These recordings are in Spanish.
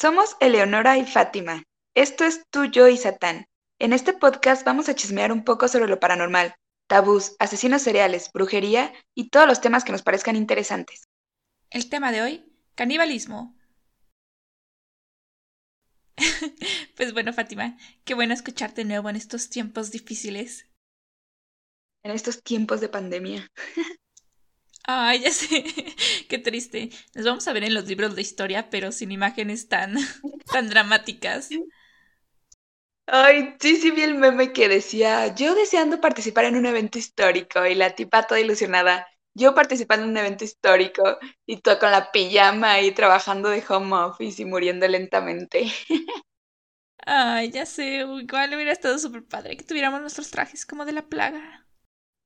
Somos Eleonora y Fátima. Esto es Tú, Yo y Satán. En este podcast vamos a chismear un poco sobre lo paranormal, tabús, asesinos seriales, brujería y todos los temas que nos parezcan interesantes. El tema de hoy, canibalismo. pues bueno, Fátima, qué bueno escucharte de nuevo en estos tiempos difíciles. En estos tiempos de pandemia. Ay, ya sé, qué triste. Nos vamos a ver en los libros de historia, pero sin imágenes tan, tan dramáticas. Ay, sí, sí vi el meme que decía, yo deseando participar en un evento histórico y la tipa toda ilusionada, yo participando en un evento histórico y tú con la pijama y trabajando de home office y muriendo lentamente. Ay, ya sé, igual hubiera estado súper padre que tuviéramos nuestros trajes como de la plaga.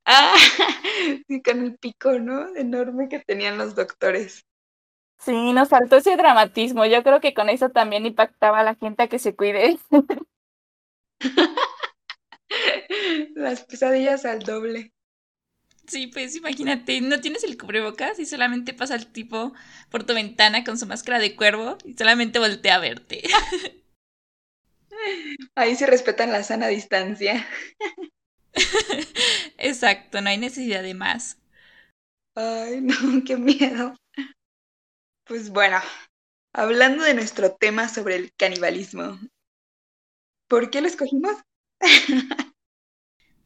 Ah, con el pico, ¿no? Enorme que tenían los doctores. Sí, nos faltó ese dramatismo. Yo creo que con eso también impactaba a la gente a que se cuide. Las pesadillas al doble. Sí, pues imagínate, no tienes el cubrebocas y solamente pasa el tipo por tu ventana con su máscara de cuervo y solamente voltea a verte. Ahí sí respetan la sana distancia. Exacto, no hay necesidad de más. Ay, no, qué miedo. Pues bueno, hablando de nuestro tema sobre el canibalismo, ¿por qué lo escogimos?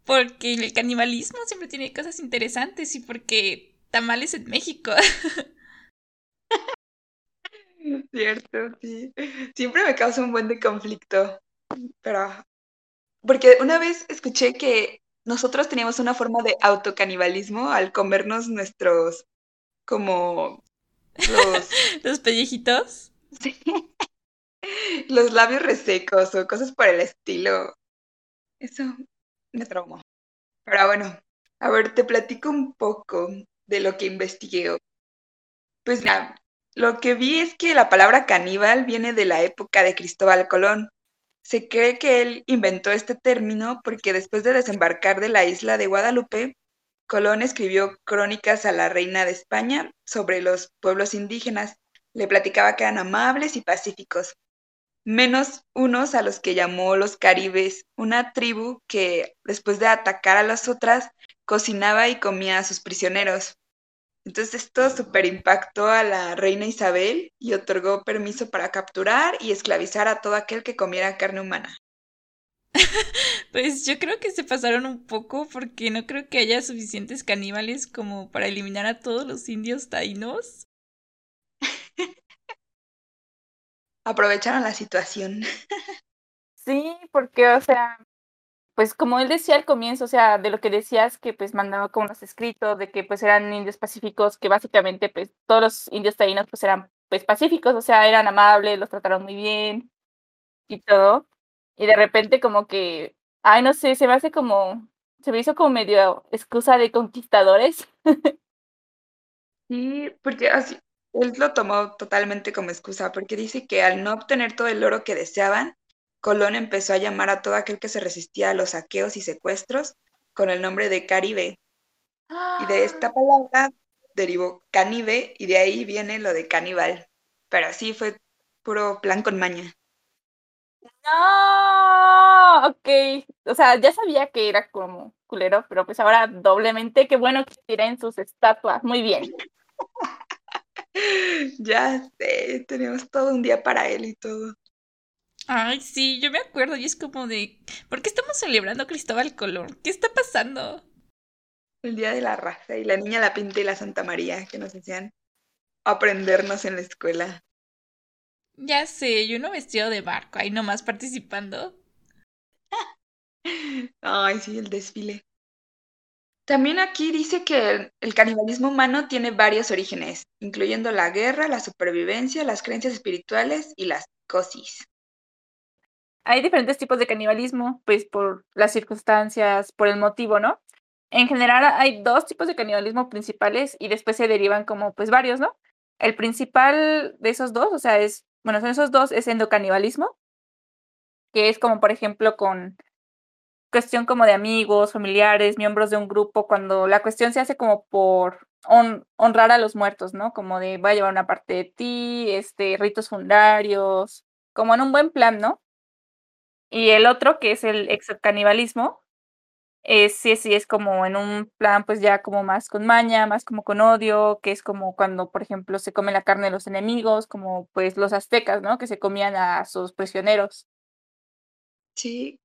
porque el canibalismo siempre tiene cosas interesantes y porque tamales en México. Cierto, sí. Siempre me causa un buen de conflicto, pero porque una vez escuché que nosotros teníamos una forma de autocanibalismo al comernos nuestros, como, los... ¿Los pellejitos? Sí. Los labios resecos o cosas por el estilo. Eso me traumó. Pero bueno, a ver, te platico un poco de lo que investigué. Pues nada, lo que vi es que la palabra caníbal viene de la época de Cristóbal Colón, se cree que él inventó este término porque después de desembarcar de la isla de Guadalupe, Colón escribió crónicas a la reina de España sobre los pueblos indígenas. Le platicaba que eran amables y pacíficos, menos unos a los que llamó los caribes, una tribu que después de atacar a las otras, cocinaba y comía a sus prisioneros. Entonces esto super impactó a la reina Isabel y otorgó permiso para capturar y esclavizar a todo aquel que comiera carne humana. pues yo creo que se pasaron un poco porque no creo que haya suficientes caníbales como para eliminar a todos los indios taínos. Aprovecharon la situación. sí, porque, o sea, pues como él decía al comienzo, o sea, de lo que decías que pues mandaba como unos escritos de que pues eran indios pacíficos, que básicamente pues todos los indios taínos pues eran pues pacíficos, o sea, eran amables, los trataron muy bien y todo. Y de repente como que, ay, no sé, se me hace como, se me hizo como medio excusa de conquistadores. sí, porque así, él lo tomó totalmente como excusa, porque dice que al no obtener todo el oro que deseaban, Colón empezó a llamar a todo aquel que se resistía a los saqueos y secuestros con el nombre de Caribe. Y de esta palabra derivó canibe y de ahí viene lo de caníbal. Pero así fue puro plan con maña. No, ok. O sea, ya sabía que era como culero, pero pues ahora doblemente, qué bueno que tiren sus estatuas. Muy bien. ya sé, tenemos todo un día para él y todo. Ay, sí, yo me acuerdo y es como de, ¿por qué estamos celebrando Cristóbal Colón? ¿Qué está pasando? El Día de la Raza y la Niña la Pinta y la Santa María que nos hacían aprendernos en la escuela. Ya sé, yo uno vestido de barco, ahí nomás participando. Ay, sí, el desfile. También aquí dice que el, el, canibalismo humano tiene varios orígenes, incluyendo la guerra, la supervivencia, las creencias espirituales y las cosis hay diferentes tipos de canibalismo, pues por las circunstancias, por el motivo, ¿no? En general hay dos tipos de canibalismo principales y después se derivan como pues varios, ¿no? El principal de esos dos, o sea, es, bueno, son esos dos, es endocanibalismo, que es como por ejemplo con cuestión como de amigos, familiares, miembros de un grupo, cuando la cuestión se hace como por honrar a los muertos, ¿no? Como de voy a llevar una parte de ti, este, ritos funerarios, como en un buen plan, ¿no? Y el otro, que es el exocanibalismo, eh, sí, sí, es como en un plan, pues ya como más con maña, más como con odio, que es como cuando, por ejemplo, se come la carne de los enemigos, como pues los aztecas, ¿no? Que se comían a sus prisioneros. Sí,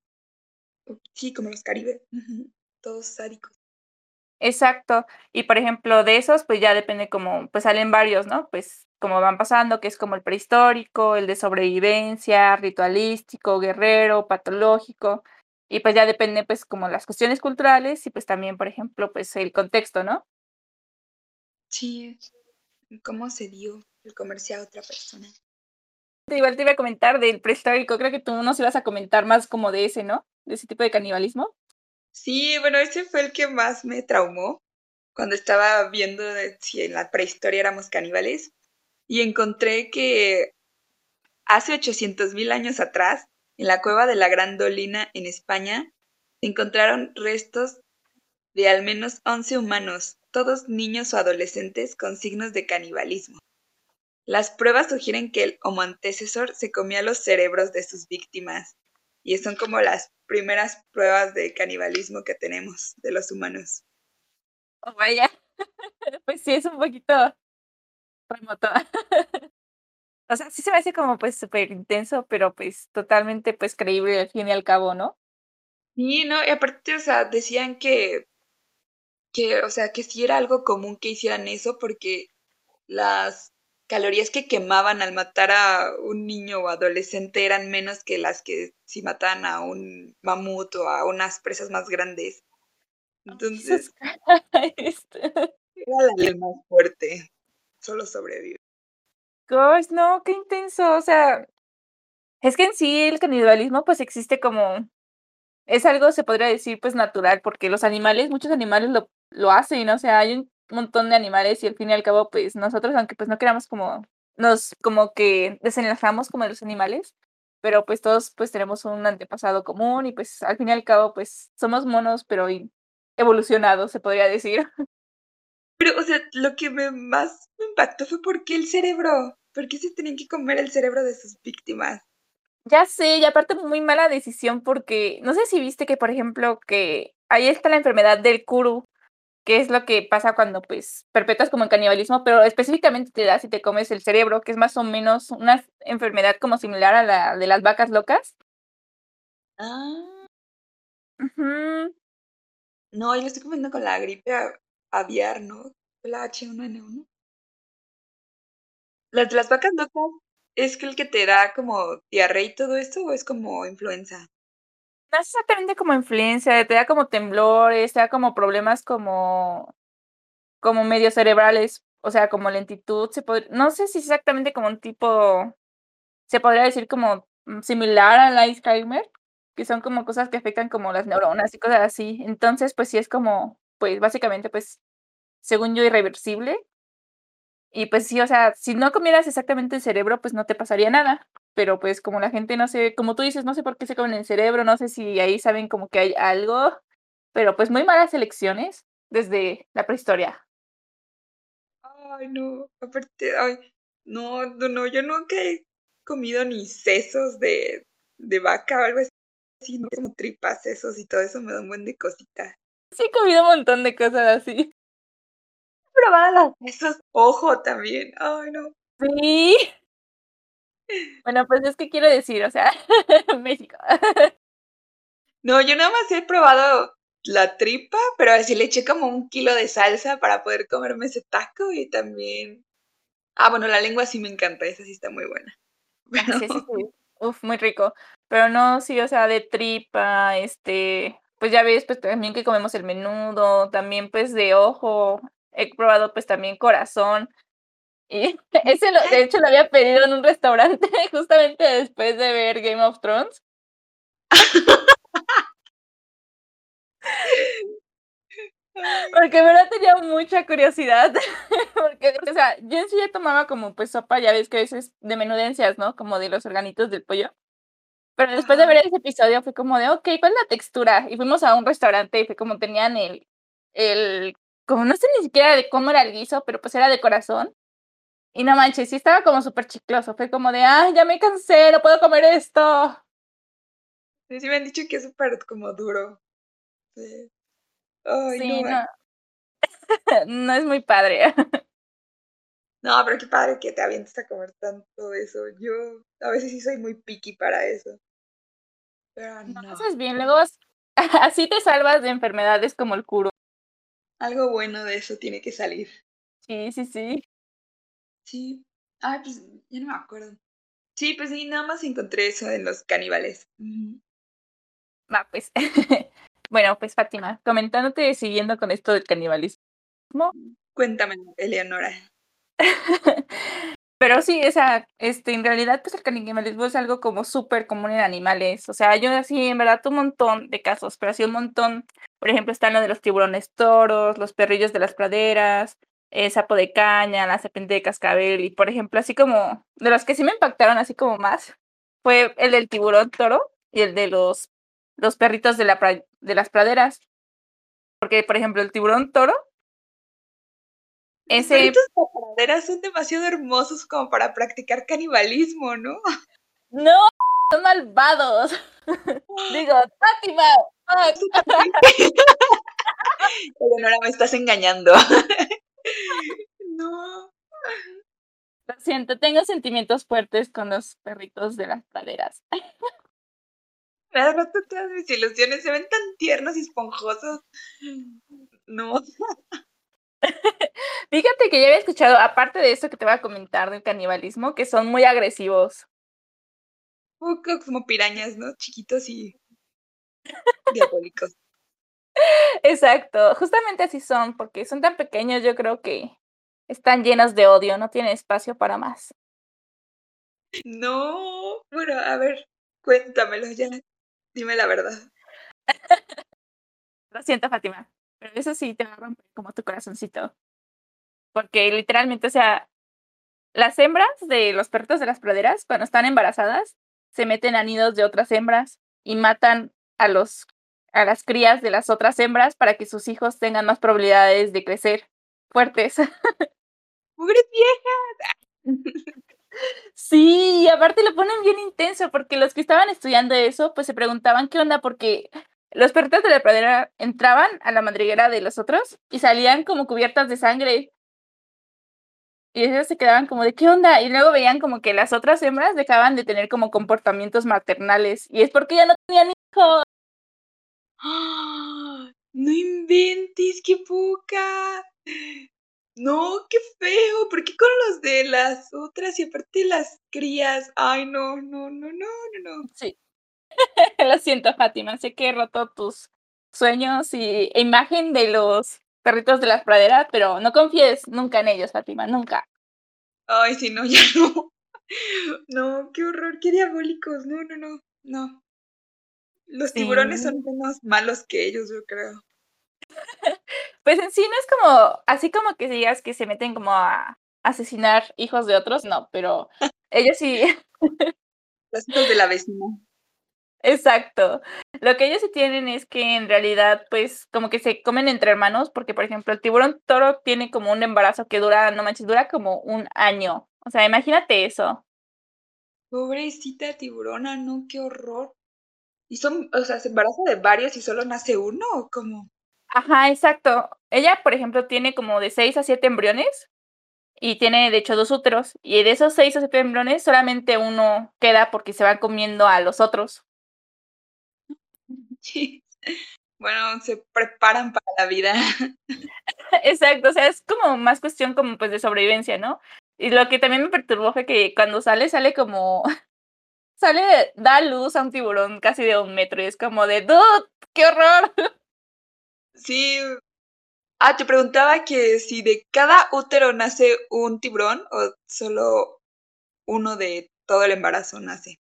sí, como los caribes, todos sádicos. Exacto. Y por ejemplo, de esos, pues ya depende como, pues salen varios, ¿no? Pues como van pasando, que es como el prehistórico, el de sobrevivencia, ritualístico, guerrero, patológico. Y pues ya depende pues como las cuestiones culturales y pues también, por ejemplo, pues el contexto, ¿no? Sí, cómo se dio el comercio a otra persona. Igual te iba a comentar del prehistórico, creo que tú nos ibas a comentar más como de ese, ¿no? De ese tipo de canibalismo. Sí, bueno, ese fue el que más me traumó cuando estaba viendo si en la prehistoria éramos caníbales y encontré que hace 800 mil años atrás en la cueva de la Gran Dolina, en España, se encontraron restos de al menos 11 humanos, todos niños o adolescentes con signos de canibalismo. Las pruebas sugieren que el Homo antecesor se comía los cerebros de sus víctimas, y son como las primeras pruebas de canibalismo que tenemos de los humanos. Oh, vaya. pues sí, es un poquito remoto. O sea, sí se me hace como pues súper intenso, pero pues totalmente pues creíble al fin y al cabo, ¿no? Sí, no, y aparte, o sea, decían que, que, o sea, que sí era algo común que hicieran eso porque las calorías que quemaban al matar a un niño o adolescente eran menos que las que si mataban a un mamut o a unas presas más grandes. Entonces, era la ley más fuerte. Solo sobrevive. Gosh, no, qué intenso. O sea, es que en sí el canibalismo pues existe como, es algo, se podría decir, pues natural, porque los animales, muchos animales lo, lo hacen, o sea, hay un montón de animales y al fin y al cabo, pues nosotros, aunque pues no queramos como, nos como que desenlazamos como de los animales, pero pues todos pues tenemos un antepasado común y pues al fin y al cabo pues somos monos, pero evolucionados, se podría decir. Pero, o sea, lo que me más me impactó fue por qué el cerebro. ¿Por qué se tenían que comer el cerebro de sus víctimas? Ya sé, y aparte muy mala decisión porque no sé si viste que, por ejemplo, que ahí está la enfermedad del kuru, que es lo que pasa cuando pues perpetras como el canibalismo, pero específicamente te da si te comes el cerebro, que es más o menos una enfermedad como similar a la de las vacas locas. Ah. No, yo lo estoy comiendo con la gripe aviar, ¿no? La H1N1. ¿Las de las vacas locas es que el que te da como diarrea y todo esto o es como influenza? No es exactamente como influenza, te da como temblores, te da como problemas como, como medio cerebrales, o sea, como lentitud, se no sé si exactamente como un tipo, se podría decir como mm, similar al Alzheimer, que son como cosas que afectan como las neuronas y cosas así. Entonces, pues sí es como, pues básicamente, pues, según yo, irreversible. Y pues sí, o sea, si no comieras exactamente el cerebro, pues no te pasaría nada. Pero pues como la gente no sé, como tú dices, no sé por qué se comen el cerebro, no sé si ahí saben como que hay algo, pero pues muy malas elecciones desde la prehistoria. Ay, no, aparte, ay, no, no, no, yo nunca he comido ni sesos de, de vaca o algo así no como tripas, sesos y todo eso me da un buen de cositas. Sí, he comido un montón de cosas así. Probadas. Esos ojo también. Ay, no. Sí. Bueno, pues es que quiero decir, o sea, México. No, yo nada más he probado la tripa, pero así le eché como un kilo de salsa para poder comerme ese taco y también... Ah, bueno, la lengua sí me encanta, esa sí está muy buena. Sí, sí, sí. Uf, muy rico. Pero no, sí, o sea, de tripa, este, pues ya ves, pues también que comemos el menudo, también pues de ojo, he probado pues también corazón. Y ese, lo, de hecho, lo había pedido en un restaurante justamente después de ver Game of Thrones. Porque en verdad tenía mucha curiosidad. Porque, o sea, yo en sí ya tomaba como pues sopa, ya ves que a veces de menudencias, ¿no? Como de los organitos del pollo. Pero después de ver ese episodio fue como de, ok, ¿cuál es la textura? Y fuimos a un restaurante y fue como tenían el, el como no sé ni siquiera de cómo era el guiso, pero pues era de corazón. Y no manches, sí estaba como súper chicloso. Fue como de, ay, ya me cansé, no puedo comer esto. Sí, sí me han dicho que es súper como duro. Sí. Ay, Sí, no. no. no es muy padre. No, pero qué padre que te avientes a comer tanto eso. Yo a veces sí soy muy picky para eso. Pero No no. haces bien, luego así te salvas de enfermedades como el curo. Algo bueno de eso tiene que salir. Sí, sí, sí. Sí. Ay, pues ya no me acuerdo. Sí, pues sí, nada más encontré eso en los caníbales. Va, pues. bueno, pues Fátima, comentándote, siguiendo con esto del canibalismo. Cuéntame, Eleonora. Pero sí, o sea, este, en realidad, pues el canibalismo es algo como súper común en animales. O sea, yo así, en verdad, un montón de casos, pero así un montón. Por ejemplo, están lo de los tiburones toros, los perrillos de las praderas, el sapo de caña, la serpiente de cascabel. Y, por ejemplo, así como, de los que sí me impactaron así como más, fue el del tiburón toro y el de los, los perritos de, la de las praderas. Porque, por ejemplo, el tiburón toro, ese... perritos de praderas son demasiado hermosos como para practicar canibalismo, ¿no? No, son malvados. Digo, Fátima. Eleonora, me estás engañando. no. Lo siento, tengo sentimientos fuertes con los perritos de las praderas. Me has roto todas mis ilusiones. Se ven tan tiernos y esponjosos. No. Fíjate que ya había escuchado, aparte de eso que te voy a comentar del canibalismo, que son muy agresivos. Poco como pirañas, ¿no? Chiquitos y diabólicos. Exacto, justamente así son, porque son tan pequeños, yo creo que están llenos de odio, no tienen espacio para más. No. Bueno, a ver, cuéntamelo ya. Dime la verdad. Lo siento, Fátima, pero eso sí te va a romper como tu corazoncito. Porque literalmente, o sea, las hembras de los perritos de las praderas, cuando están embarazadas, se meten a nidos de otras hembras y matan a los a las crías de las otras hembras para que sus hijos tengan más probabilidades de crecer fuertes. ¡Mugres viejas! Sí, y aparte lo ponen bien intenso porque los que estaban estudiando eso, pues se preguntaban qué onda porque los perritos de la pradera entraban a la madriguera de los otros y salían como cubiertas de sangre. Y ellos se quedaban como de qué onda y luego veían como que las otras hembras dejaban de tener como comportamientos maternales y es porque ya no tenían hijos. ¡Ah! No inventes, qué poca. No, qué feo. ¿Por qué con los de las otras y aparte las crías? Ay, no, no, no, no, no, no. Sí. Lo siento, Fátima, sé que he roto tus sueños y e imagen de los perritos de las praderas, pero no confíes nunca en ellos, Fátima, nunca. Ay, si no, ya no. No, qué horror, qué diabólicos. No, no, no, no. Los tiburones Sí. son menos malos que ellos, yo creo. Pues en sí no es como, así como que digas que se meten como a asesinar hijos de otros, no, pero ellos sí, Los hijos de la vecina. Exacto. Lo que ellos sí tienen es que en realidad, pues, como que se comen entre hermanos, porque por ejemplo, el tiburón toro tiene como un embarazo que dura, no manches, dura como un año. O sea, imagínate eso. Pobrecita tiburona, no, qué horror. Y son, o sea, se embaraza de varios y solo nace uno, ¿o cómo? Ajá, exacto. Ella, por ejemplo, tiene como de 6 a 7 embriones y tiene de hecho dos úteros. Y de esos 6 o 7 embriones, solamente uno queda porque se van comiendo a los otros. Bueno, se preparan para la vida. Exacto, o sea, es como más cuestión como pues de sobrevivencia, ¿no? Y lo que también me perturbó fue que cuando sale, sale como, sale, da luz a un tiburón casi de un metro y es como de, ¡Dude! ¡Qué horror! Sí. Ah, te preguntaba que si de cada útero nace un tiburón o solo uno de todo el embarazo nace.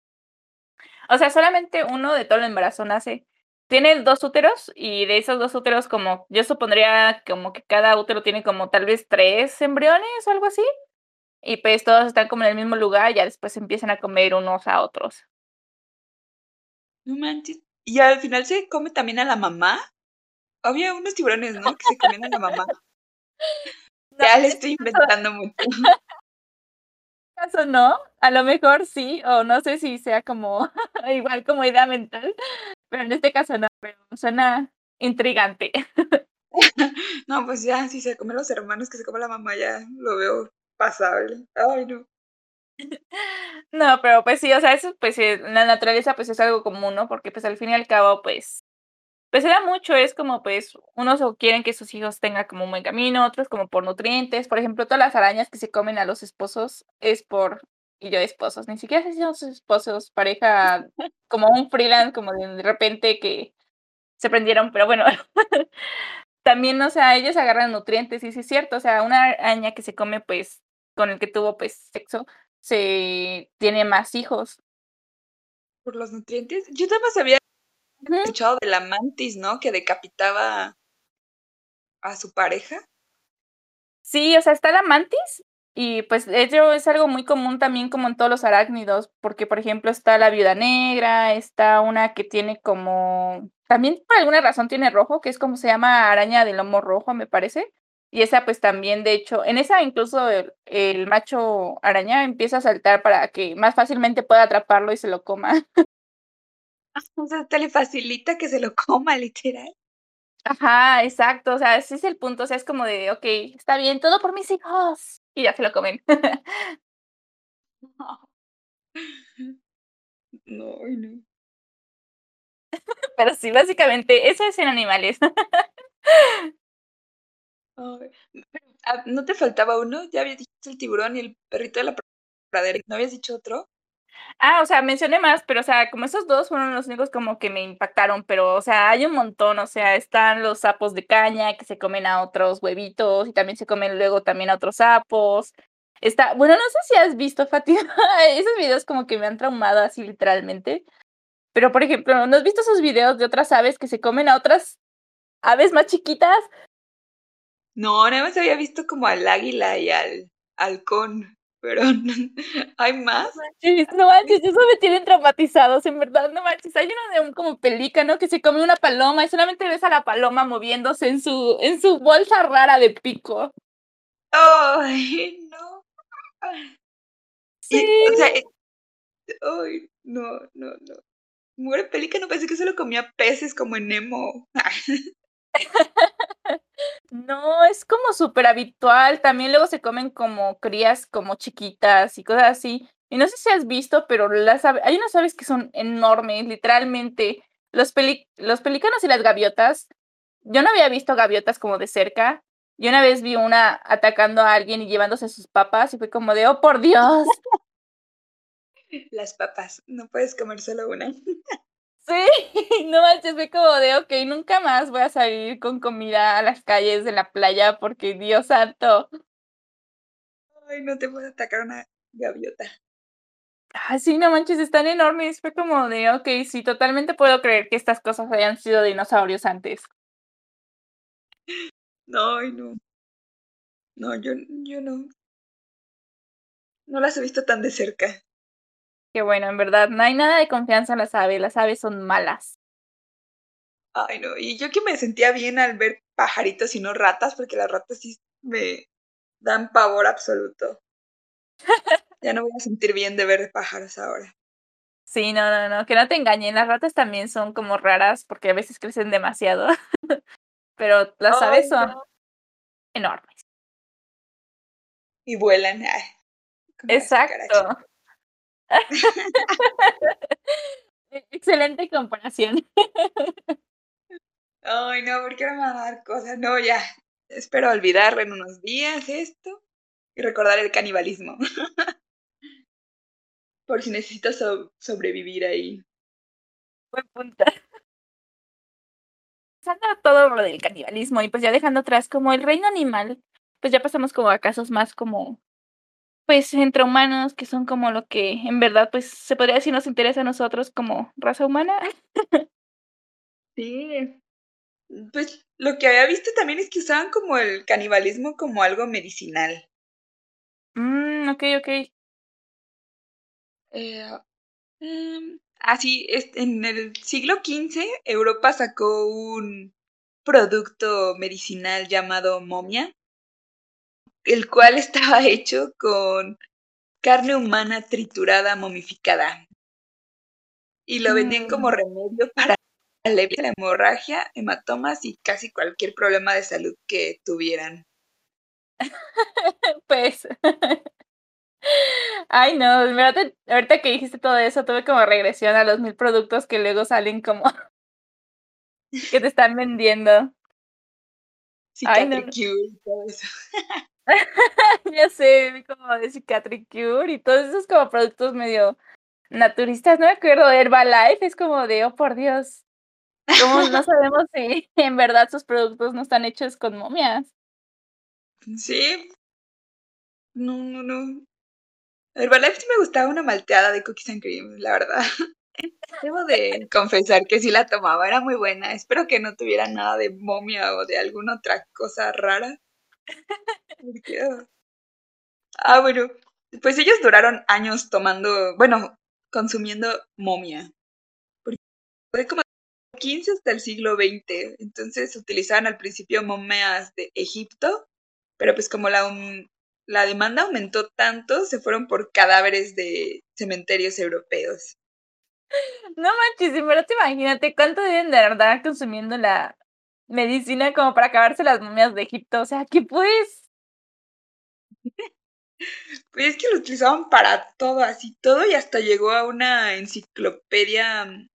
O sea, solamente uno de todo el embarazo nace. Tiene dos úteros y de esos dos úteros como, yo supondría como que cada útero tiene como tal vez tres embriones o algo así. Y pues todos están como en el mismo lugar y ya después empiezan a comer unos a otros. No manches. Y al final se come también a la mamá. Había unos tiburones, ¿no? Que se comían a la mamá. ya le estoy inventando mucho. caso no, a lo mejor sí, o no sé si sea como igual como idea mental, pero en este caso no, pero suena intrigante. no, pues ya, si se comen los hermanos, que se come la mamá, ya lo veo pasable. Ay, no. No, pero pues sí, o sea, eso pues la naturaleza pues es algo común, ¿no? Porque pues al fin y al cabo pues pues era mucho, es como pues unos quieren que sus hijos tengan como un buen camino, otros como por nutrientes, por ejemplo, todas las arañas que se comen a los esposos es por y yo esposos, ni siquiera si son sus esposos, pareja como un freelance como de repente que se prendieron, pero bueno. También, o sea, ellos agarran nutrientes y sí es cierto, o sea, una araña que se come pues con el que tuvo pues sexo se tiene más hijos. Por los nutrientes. Yo también sabía escuchado de la mantis, ¿no? Que decapitaba a su pareja. Sí, o sea, está la mantis y pues ello es algo muy común también como en todos los arácnidos, porque por ejemplo está la viuda negra, está una que tiene como, también por alguna razón tiene rojo, que es como se llama araña de lomo rojo, me parece. Y esa pues también, de hecho, en esa incluso el, macho araña empieza a saltar para que más fácilmente pueda atraparlo y se lo coma. O sea, te le facilita que se lo coma, literal. Ajá, exacto, o sea, ese es el punto, o sea, es como de, ok, está bien, todo por mis hijos, y ya se lo comen. No, no. Pero sí, básicamente, eso es en animales. Ah, ¿No te faltaba uno? Ya habías dicho el tiburón y el perrito de la pradera. ¿No habías dicho otro? Ah, o sea, mencioné más, pero o sea, como esos dos fueron los únicos como que me impactaron, pero o sea, hay un montón, o sea, están los sapos de caña que se comen a otros huevitos y también se comen luego también a otros sapos. Está, bueno, no sé si has visto, Fatima, esos videos como que me han traumado así literalmente. Pero por ejemplo, ¿no has visto esos videos de otras aves que se comen a otras aves más chiquitas? No, nada más había visto como al águila y al halcón, pero hay más. No manches, eso me tienen traumatizados, en verdad, no manches. Hay uno de un como pelícano que se come una paloma y solamente ves a la paloma moviéndose en su, en su bolsa rara de pico. Ay, no. Sí. o sea, eh, ay, no, no, no. Muere pelícano, pensé que solo comía peces como en Nemo. No, es como súper habitual. También luego se comen como crías como chiquitas y cosas así. Y no sé si has visto, pero las hay unas aves que son enormes, literalmente. Los, los pelícanos y las gaviotas. Yo no había visto gaviotas como de cerca. Yo una vez vi una atacando a alguien y llevándose sus papas y fue como de, oh, por Dios. Las papas, no puedes comer solo una. Sí, no manches, fue como de, ok, nunca más voy a salir con comida a las calles de la playa porque Dios santo. Ay, no te puedo atacar una gaviota. Ah, sí, no manches, están enormes. Fue como de, ok, sí, totalmente puedo creer que estas cosas hayan sido dinosaurios antes. No, no. No, yo, yo no. No las he visto tan de cerca. Qué bueno, en verdad, no hay nada de confianza en las aves, las aves son malas. Ay, no, y yo que me sentía bien al ver pajaritos y no ratas, porque las ratas sí me dan pavor absoluto. ya no voy a sentir bien de ver pájaros ahora. Sí, no, no, no, que no te engañen, las ratas también son como raras porque a veces crecen demasiado, pero las aves son enormes. Y vuelan. Exacto. Excelente comparación. Ay, no, porque ahora me va a dar cosas. No, ya. Espero olvidar en unos días esto y recordar el canibalismo. Por si necesitas sobrevivir ahí. Buen punto. Pasando todo lo del canibalismo y pues ya dejando atrás como el reino animal, pues ya pasamos como a casos más como pues entre humanos que son como lo que en verdad pues se podría decir nos interesa a nosotros como raza humana. sí. Pues lo que había visto también es que usaban como el canibalismo como algo medicinal. Mm, ok, ok. Eh, así, en el siglo XV Europa sacó un producto medicinal llamado momia, el cual estaba hecho con carne humana triturada momificada. Y lo vendían como Mm. remedio para la hemorragia, hematomas y casi cualquier problema de salud que tuvieran. Pues. Ay, no, ahorita que dijiste todo eso, tuve como regresión a los mil productos que luego salen como que te están vendiendo. Ay, no. Todo eso. Ya sé, como de Cicatricure y todos esos como productos medio naturistas, no me acuerdo, Herbalife, es como de, oh por Dios, como no sabemos si en verdad sus productos no están hechos con momias. Sí. No, no, no. Herbalife sí me gustaba una malteada de cookies and cream, la verdad. Debo de confesar que sí la tomaba, era muy buena. Espero que no tuviera nada de momia o de alguna otra cosa rara. Ah. Bueno, pues ellos duraron años tomando, bueno, consumiendo momia. Porque fue como 15 hasta el siglo XX. Entonces utilizaban al principio momias de Egipto, pero pues como la, la demanda aumentó tanto, se fueron por cadáveres de cementerios europeos. No manches, en verdad, imagínate cuánto deben de andar consumiendo la medicina como para acabarse las momias de Egipto. O sea, ¿qué pues? Pues es que lo utilizaban para todo, así todo, y hasta llegó a una enciclopedia mm,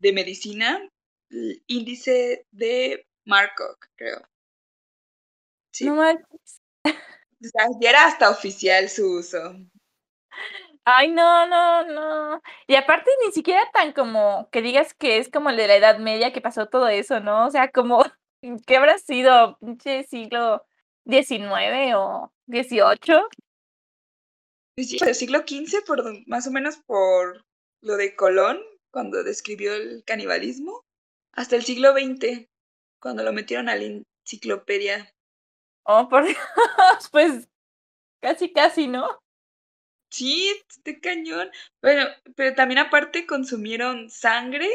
de medicina, el índice de Markov, creo. Sí, No manches. o sea, ya era hasta oficial su uso. Ay, no, no, no. Y aparte ni siquiera tan como que digas que es como el de la Edad Media que pasó todo eso, ¿no? O sea, como que habrá sido pinche siglo XIX o XVIII. Pues sí, del siglo XV, por, más o menos por lo de Colón, cuando describió el canibalismo, hasta el siglo XX, cuando lo metieron a la enciclopedia. Oh, por Dios, pues casi, casi, ¿no? Sí, este cañón. Bueno, pero también aparte consumieron sangre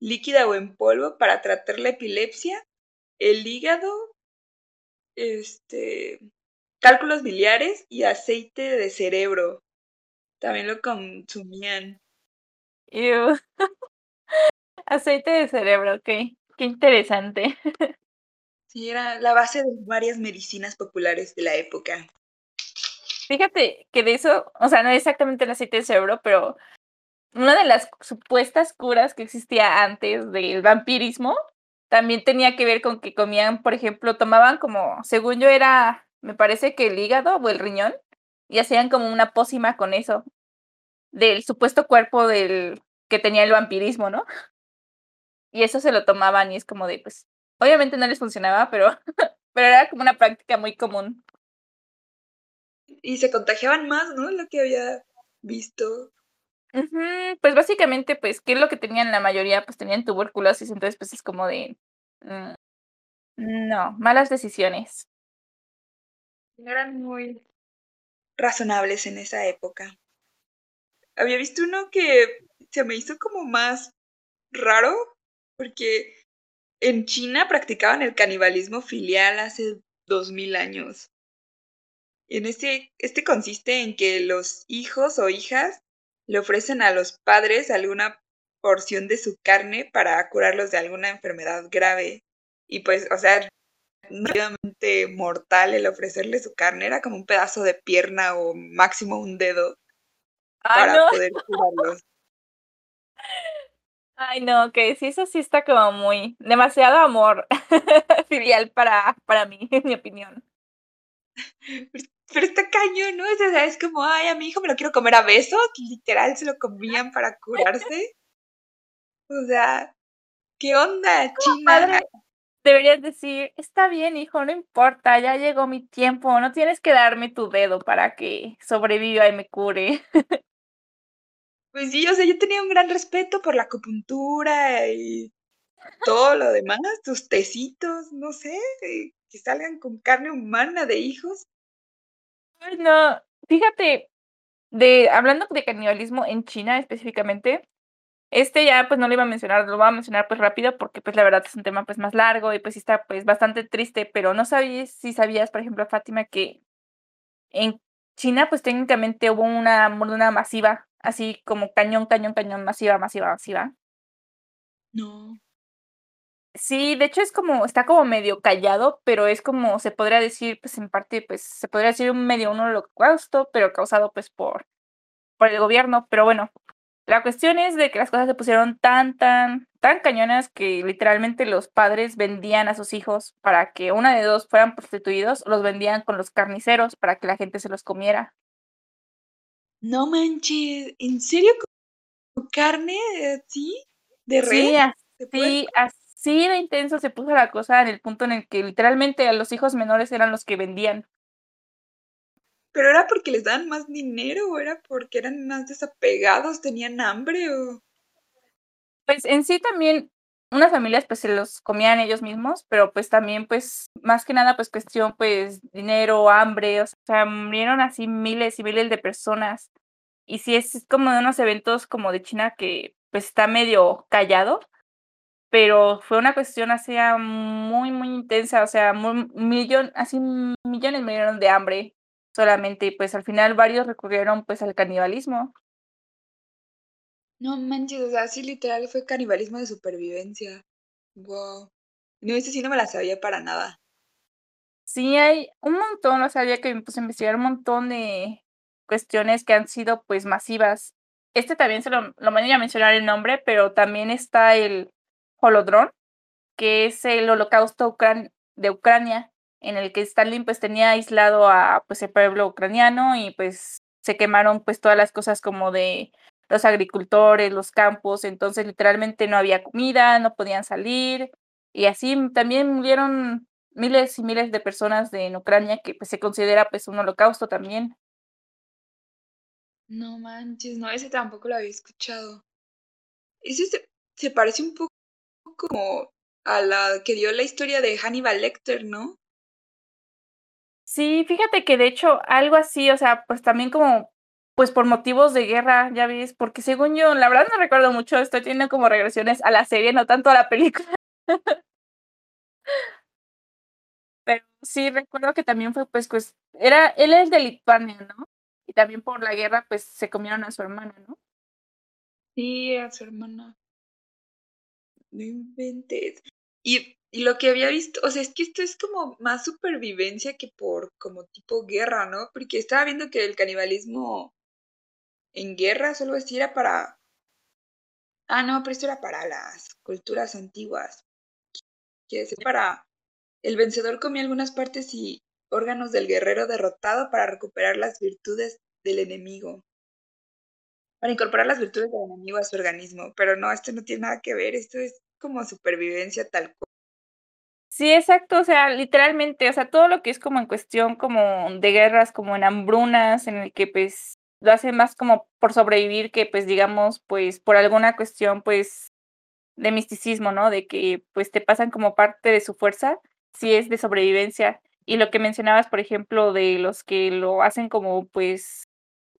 líquida o en polvo para tratar la epilepsia, el hígado, este, cálculos biliares y aceite de cerebro. También lo consumían. Ew. Aceite de cerebro, ok. Qué interesante. Sí, era la base de varias medicinas populares de la época. Fíjate que de eso, o sea, no exactamente el aceite de cerebro, pero una de las supuestas curas que existía antes del vampirismo también tenía que ver con que comían, por ejemplo, tomaban como, según yo era, me parece que el hígado o el riñón, y hacían como una pócima con eso, del supuesto cuerpo del que tenía el vampirismo, ¿no? Y eso se lo tomaban y es como de, pues, obviamente no les funcionaba, pero, pero era como una práctica muy común. Y se contagiaban más, ¿no? Lo que había visto. Pues básicamente, pues, ¿qué es lo que tenían la mayoría? Pues tenían tuberculosis, entonces pues es como de, mm, no, malas decisiones. Eran muy razonables en esa época. Había visto uno que se me hizo como más raro, porque en China practicaban el canibalismo filial hace dos mil años. Y en este, este consiste en que los hijos o hijas le ofrecen a los padres alguna porción de su carne para curarlos de alguna enfermedad grave. Y pues, o sea, realmente mortal el ofrecerle su carne, era como un pedazo de pierna o máximo un dedo Ay, para no, poder curarlos. ay, no, que sí, eso sí está como muy, demasiado amor filial para, para mí, en mi opinión. Pero está cañón, ¿no? O sea, es como, ay, a mi hijo me lo quiero comer a besos, literal se lo comían para curarse. O sea, ¿qué onda, China? Deberías decir, está bien, hijo, no importa, ya llegó mi tiempo, no tienes que darme tu dedo para que sobreviva y me cure. Pues sí, o sea, yo tenía un gran respeto por la acupuntura y todo lo demás, tus tecitos, no sé, eh, que salgan con carne humana de hijos. Ay, no, fíjate, de, hablando de canibalismo en China específicamente, este ya pues no lo iba a mencionar, lo voy a mencionar pues rápido porque pues la verdad es un tema pues más largo y pues está pues bastante triste, pero no sabías si sabías, por ejemplo, Fátima, que en China, pues técnicamente hubo una hambruna masiva, así como cañón, cañón, cañón, masiva, masiva, masiva. No. Sí, de hecho es como, está como medio callado, pero es como se podría decir, pues en parte, pues se podría decir un medio un holocausto, pero causado pues por, por el gobierno. Pero bueno, la cuestión es de que las cosas se pusieron tan, tan, tan cañonas que literalmente los padres vendían a sus hijos para que una de dos fueran prostituidos, los vendían con los carniceros para que la gente se los comiera. No manches, ¿en serio con carne así? ¿De res? Sí, ¿De así, así de intenso se puso la cosa en el punto en el que literalmente a los hijos menores eran los que vendían. ¿Pero era porque les daban más dinero o era porque eran más desapegados, tenían hambre o...? Pues en sí también unas familias pues se los comían ellos mismos, pero pues también pues más que nada pues cuestión pues dinero, hambre, o sea, murieron así miles y miles de personas. Y sí es como de unos eventos como de China que pues está medio callado, pero fue una cuestión así ah, muy, muy intensa, o sea, muy, millón, así millones murieron de hambre solamente, y pues al final varios recurrieron pues al canibalismo. No manches, o sea, sí literal fue canibalismo de supervivencia. Wow. No, ese sí no me la sabía para nada. Sí, hay un montón, o sea, había que pues, investigar un montón de cuestiones que han sido pues masivas. Este también se lo, lo voy a mencionar el nombre, pero también está el Holodrón, que es el holocausto de Ucrania, en el que Stalin pues tenía aislado a pues el pueblo ucraniano y pues se quemaron pues todas las cosas como de los agricultores, los campos, entonces literalmente no había comida, no podían salir y así también murieron miles y miles de personas de en Ucrania que pues se considera pues un holocausto también. No manches, no, ese tampoco lo había escuchado. Ese se, se parece un poco como a la que dio la historia de Hannibal Lecter, ¿no? Sí, fíjate que de hecho algo así, o sea, pues también como, pues por motivos de guerra, ya ves, porque según yo, la verdad no recuerdo mucho, estoy teniendo como regresiones a la serie, no tanto a la película. Pero sí recuerdo que también fue, pues, pues, era, él es de Lituania, ¿no? Y también por la guerra, pues, se comieron a su hermana, ¿no? Sí, a su hermana. No inventes. Y, y lo que había visto, o sea, es que esto es como más supervivencia que por como tipo guerra, ¿no? Porque estaba viendo que el canibalismo en guerra solo así era para... Ah, no, pero esto era para las culturas antiguas. Quiere decir, para... El vencedor comía algunas partes y órganos del guerrero derrotado para recuperar las virtudes del enemigo. Para incorporar las virtudes del enemigo a su organismo. Pero no, esto no tiene nada que ver, esto es como supervivencia tal cual. Sí, exacto, o sea, literalmente, o sea, todo lo que es como en cuestión como de guerras, como en hambrunas, en el que pues lo hacen más como por sobrevivir que pues digamos pues por alguna cuestión pues de misticismo, ¿no? De que pues te pasan como parte de su fuerza, si es de sobrevivencia. Y lo que mencionabas, por ejemplo, de los que lo hacen como pues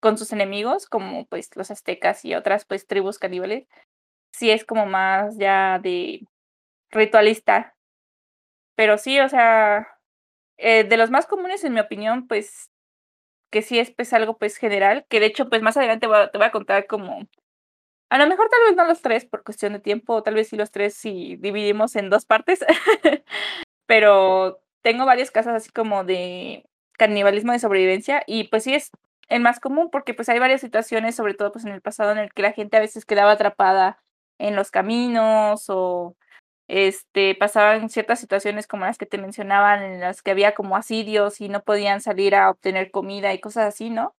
con sus enemigos, como pues los aztecas y otras pues tribus caníbales, sí es como más ya de ritualista. Pero sí, o sea, eh, de los más comunes, en mi opinión, pues que sí es pues algo pues general, que de hecho pues más adelante te voy a contar como, a lo mejor tal vez no los tres por cuestión de tiempo, tal vez sí los tres si dividimos en dos partes, pero tengo varios casos así como de canibalismo de sobrevivencia y pues sí es el más común porque pues hay varias situaciones, sobre todo pues en el pasado en el que la gente a veces quedaba atrapada en los caminos o este pasaban ciertas situaciones como las que te mencionaban en las que había como asirios y no podían salir a obtener comida y cosas así, ¿no?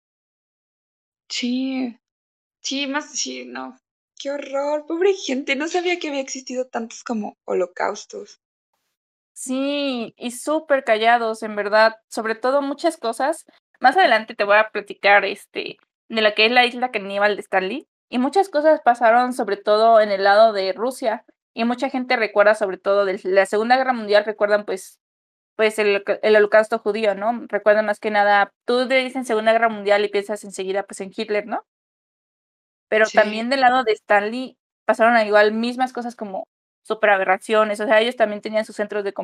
Sí, sí, más, sí, no. Qué horror, pobre gente, no sabía que había existido tantos como holocaustos. Sí, y súper callados, en verdad, sobre todo muchas cosas. Más adelante te voy a platicar este de la que es la isla caníbal de Stanley y muchas cosas pasaron sobre todo en el lado de Rusia y mucha gente recuerda sobre todo de la Segunda Guerra Mundial recuerdan pues pues el, el holocausto judío, ¿no? Recuerdan más que nada, tú te dicen Segunda Guerra Mundial y piensas enseguida pues en Hitler, ¿no? Pero Sí, también del lado de Stanley pasaron a igual mismas cosas como super aberraciones, o sea, ellos también tenían sus centros de,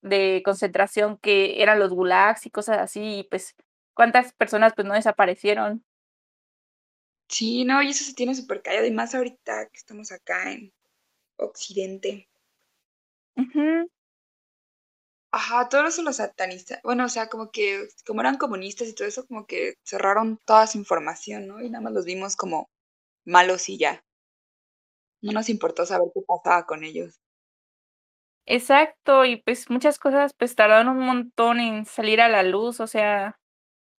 de concentración que eran los gulags y cosas así, y pues cuántas personas pues no desaparecieron. Sí, no, y eso se tiene súper callado, y más ahorita que estamos acá en Occidente. Ujú. Ajá, todo eso lo sataniza. Bueno, o sea, como que, como eran comunistas y todo eso, como que cerraron toda su información, ¿no? Y nada más los vimos como malos y ya. No nos importó saber qué pasaba con ellos. Exacto, y pues muchas cosas pues tardaron un montón en salir a la luz, o sea,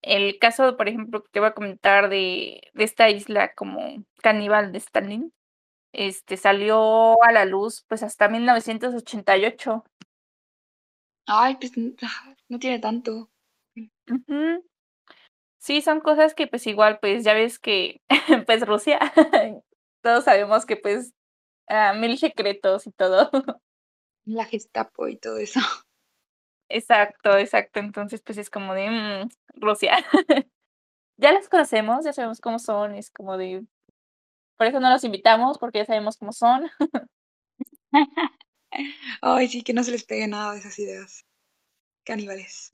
el caso, por ejemplo, que te voy a comentar de, de esta isla como caníbal de Stalin, este salió a la luz pues hasta 1988. Ay, pues no tiene tanto. Sí, son cosas que pues igual pues ya ves que pues Rusia, todos sabemos que pues ah, mil secretos y todo. La Gestapo y todo eso. Exacto, exacto. Entonces, pues es como de mm, Rusia. Ya las conocemos, ya sabemos cómo son, es como de. Por eso no los invitamos, porque ya sabemos cómo son. Ay, sí, que no se les pegue nada de esas ideas. Caníbales.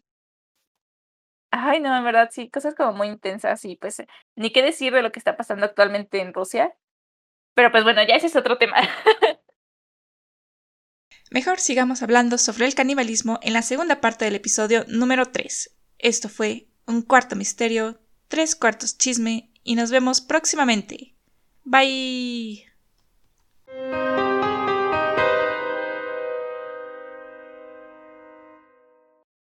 Ay, no, en verdad, sí, cosas como muy intensas y pues ni qué decir de lo que está pasando actualmente en Rusia. Pero pues bueno, ya ese es otro tema. Mejor sigamos hablando sobre el canibalismo en la segunda parte del episodio número 3. Esto fue un cuarto misterio, tres cuartos chisme y nos vemos próximamente. Bye.